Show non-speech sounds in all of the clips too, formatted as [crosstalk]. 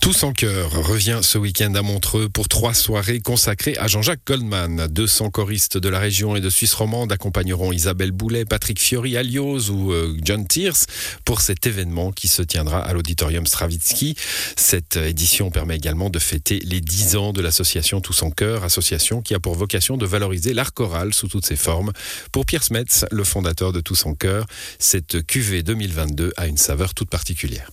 Tous en cœur revient ce week-end à Montreux pour trois soirées consacrées à Jean-Jacques Goldman. 200 choristes de la région et de Suisse romande accompagneront Isabelle Boulet, Patrick Fiori, Alios ou euh, John Tears pour cet événement qui se tiendra à l'auditorium Stravitsky. Cette édition permet également de fêter les 10 ans de l'association Tous en cœur, association qui a pour vocation de valoriser l'art choral sous toutes ses formes. Pour Pierre Smets, le fondateur de Tous en cœur, cette QV 2022 a une saveur toute particulière.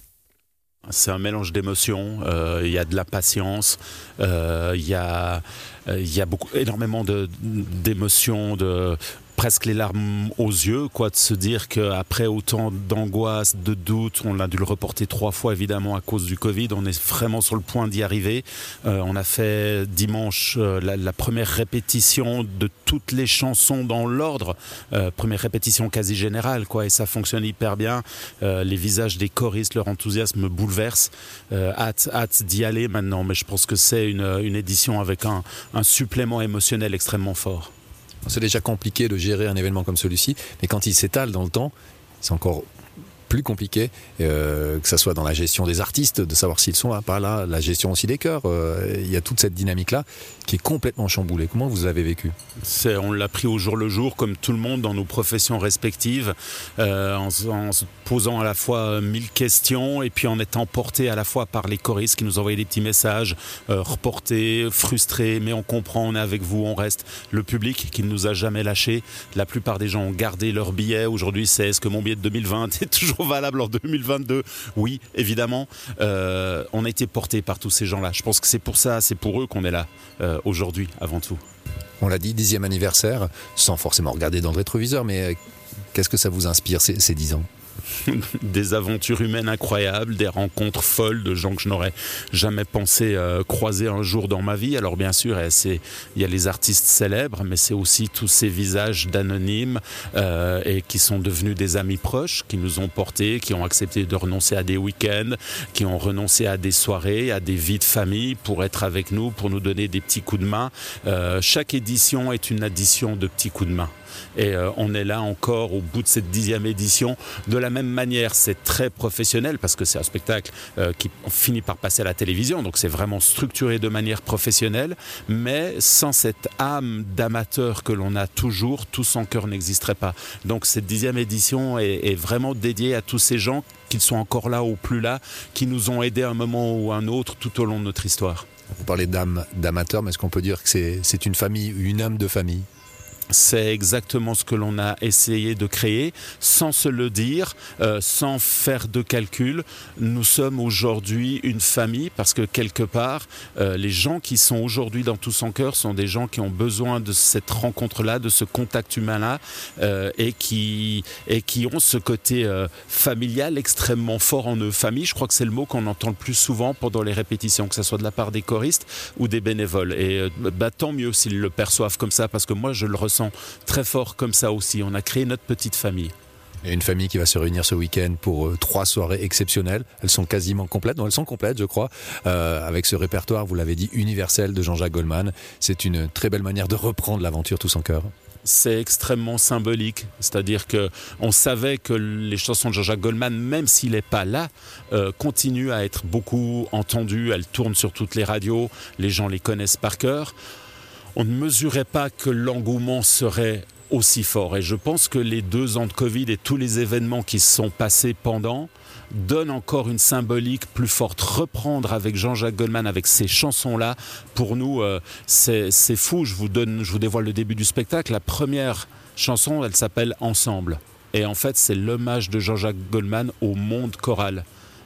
C'est un mélange d'émotions. Euh, il y a de la patience. Euh, il y a, euh, il y a beaucoup, énormément d'émotions, de, presque les larmes aux yeux, quoi, de se dire qu'après autant d'angoisse, de doute, on a dû le reporter trois fois évidemment à cause du Covid, on est vraiment sur le point d'y arriver. Euh, on a fait dimanche euh, la, première répétition de toutes les chansons dans l'ordre, euh, première répétition quasi générale, quoi, et ça fonctionne hyper bien. les visages des choristes, leur enthousiasme me bouleverse. hâte, hâte d'y aller maintenant, mais je pense que c'est une, une édition avec un, un supplément émotionnel extrêmement fort. C'est déjà compliqué de gérer un événement comme celui-ci, mais quand il s'étale dans le temps, c'est encore plus compliqué, euh, que ce soit dans la gestion des artistes, de savoir s'ils sont là, pas là, la gestion aussi des chœurs. Euh, il y a toute cette dynamique-là qui est complètement chamboulée. Comment vous l'avez vécu? On l'a pris au jour le jour, comme tout le monde dans nos professions respectives, euh, en, se posant à la fois mille questions et puis en étant porté à la fois par les choristes qui nous envoyaient des petits messages, reportés, frustrés, mais on comprend, on est avec vous, on reste. Le public qui ne nous a jamais lâchés. La plupart des gens ont gardé leur billet. Aujourd'hui, c'est est-ce que mon billet de 2020 est toujours valable en 2022 Oui, évidemment. Euh, on a été porté par tous ces gens-là. Je pense que c'est pour ça, c'est pour eux qu'on est là euh, aujourd'hui, avant tout. On l'a dit, dixième anniversaire, sans forcément regarder dans le rétroviseur, mais euh, qu'est-ce que ça vous inspire ces, ces dix ans? [laughs] des aventures humaines incroyables, des rencontres folles de gens que je n'aurais jamais pensé euh, croiser un jour dans ma vie. Alors bien sûr, eh, il y a les artistes célèbres, mais c'est aussi tous ces visages d'anonymes euh, et qui sont devenus des amis proches, qui nous ont portés, qui ont accepté de renoncer à des week-ends, qui ont renoncé à des soirées, à des vies de famille pour être avec nous, pour nous donner des petits coups de main. Euh, chaque édition est une addition de petits coups de main. Et on est là encore au bout de cette dixième édition. De la même manière, c'est très professionnel parce que c'est un spectacle euh, qui finit par passer à la télévision. Donc c'est vraiment structuré de manière professionnelle. Mais sans cette âme d'amateur que l'on a toujours, tout son cœur n'existerait pas. Donc cette dixième édition est, vraiment dédiée à tous ces gens qui sont encore là ou plus là, qui nous ont aidés à un moment ou un autre tout au long de notre histoire. Vous parlez d'âme d'amateur, mais est-ce qu'on peut dire que c'est une famille, une âme de famille? C'est exactement ce que l'on a essayé de créer, sans se le dire, euh, sans faire de calcul. Nous sommes aujourd'hui une famille parce que quelque part, euh, les gens qui sont aujourd'hui dans tout son cœur sont des gens qui ont besoin de cette rencontre-là, de ce contact humain-là, euh, et qui et qui ont ce côté familial extrêmement fort en eux. Famille, je crois que c'est le mot qu'on entend le plus souvent pendant les répétitions, que ce soit de la part des choristes ou des bénévoles. Et bah, tant mieux s'ils le perçoivent comme ça, parce que moi je le ressens très fort comme ça aussi. On a créé notre petite famille. Et une famille qui va se réunir ce week-end pour euh, trois soirées exceptionnelles. Elles sont quasiment complètes. Non, elles sont complètes, je crois, euh, avec ce répertoire, vous l'avez dit, universel de Jean-Jacques Goldman. C'est une très belle manière de reprendre l'aventure tous en cœur c'est extrêmement symbolique. C'est-à-dire que on savait que les chansons de Jean-Jacques Goldman, même s'il n'est pas là, euh, continuent à être beaucoup entendues. Elles tournent sur toutes les radios. Les gens les connaissent par cœur on ne mesurait pas que l'engouement serait aussi fort. Et je pense que les deux ans de Covid et tous les événements qui se sont passés pendant donnent encore une symbolique plus forte. Reprendre avec Jean-Jacques Goldman, avec ces chansons-là, pour nous, euh, c'est fou. Je vous, donne, je vous dévoile le début du spectacle. La première chanson, elle s'appelle Ensemble. Et en fait, c'est l'hommage de Jean-Jacques Goldman au monde choral.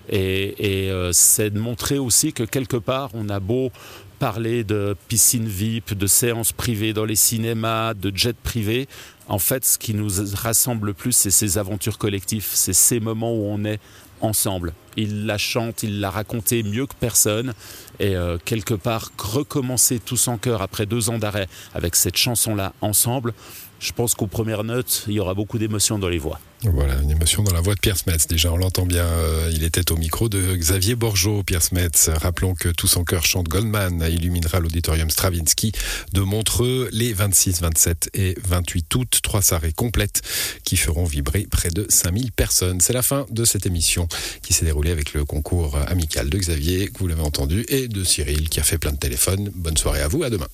Et, euh, c'est de montrer aussi que quelque part, on a beau parler de piscine VIP, de séances privées dans les cinémas, de jets privés. En fait, ce qui nous rassemble le plus, c'est ces aventures collectives, c'est ces moments où on est ensemble. Il la chante, il l'a raconté mieux que personne. Et euh, quelque part, recommencer tous en cœur après deux ans d'arrêt avec cette chanson-là ensemble, je pense qu'aux premières notes, il y aura beaucoup d'émotions dans les voix. Voilà, une émotion dans la voix de Pierre Smets. Déjà, on l'entend bien. euh, il était au micro de Xavier Borgeot, Pierre Smets. Rappelons que Tout son cœur chante Goldman illuminera l'auditorium Stravinsky de Montreux les 26, 27 et 28 août. Trois soirées complètes qui feront vibrer près de 5000 personnes. C'est la fin de cette émission qui s'est déroulée avec le concours amical de Xavier, que vous l'avez entendu, et de Cyril qui a fait plein de téléphones. Bonne soirée à vous, à demain.